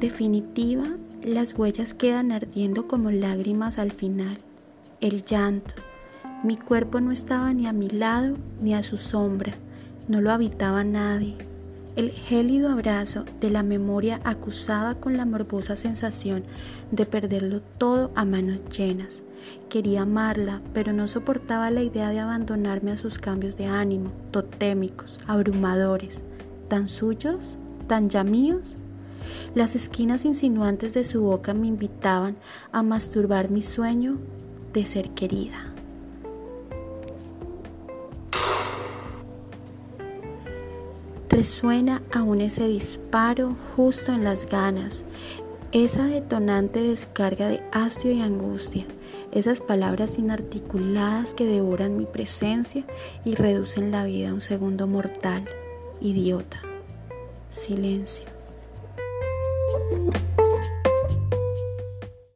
definitiva, las huellas quedan ardiendo como lágrimas al final. El llanto. Mi cuerpo no estaba ni a mi lado ni a su sombra. No lo habitaba nadie. El gélido abrazo de la memoria acusaba con la morbosa sensación de perderlo todo a manos llenas. Quería amarla, pero no soportaba la idea de abandonarme a sus cambios de ánimo, totémicos, abrumadores, tan suyos, tan ya míos. Las esquinas insinuantes de su boca me invitaban a masturbar mi sueño de ser querida. Resuena aún ese disparo justo en las ganas, esa detonante descarga de hastio y angustia, esas palabras inarticuladas que devoran mi presencia y reducen la vida a un segundo mortal. Idiota. Silencio. Thank you.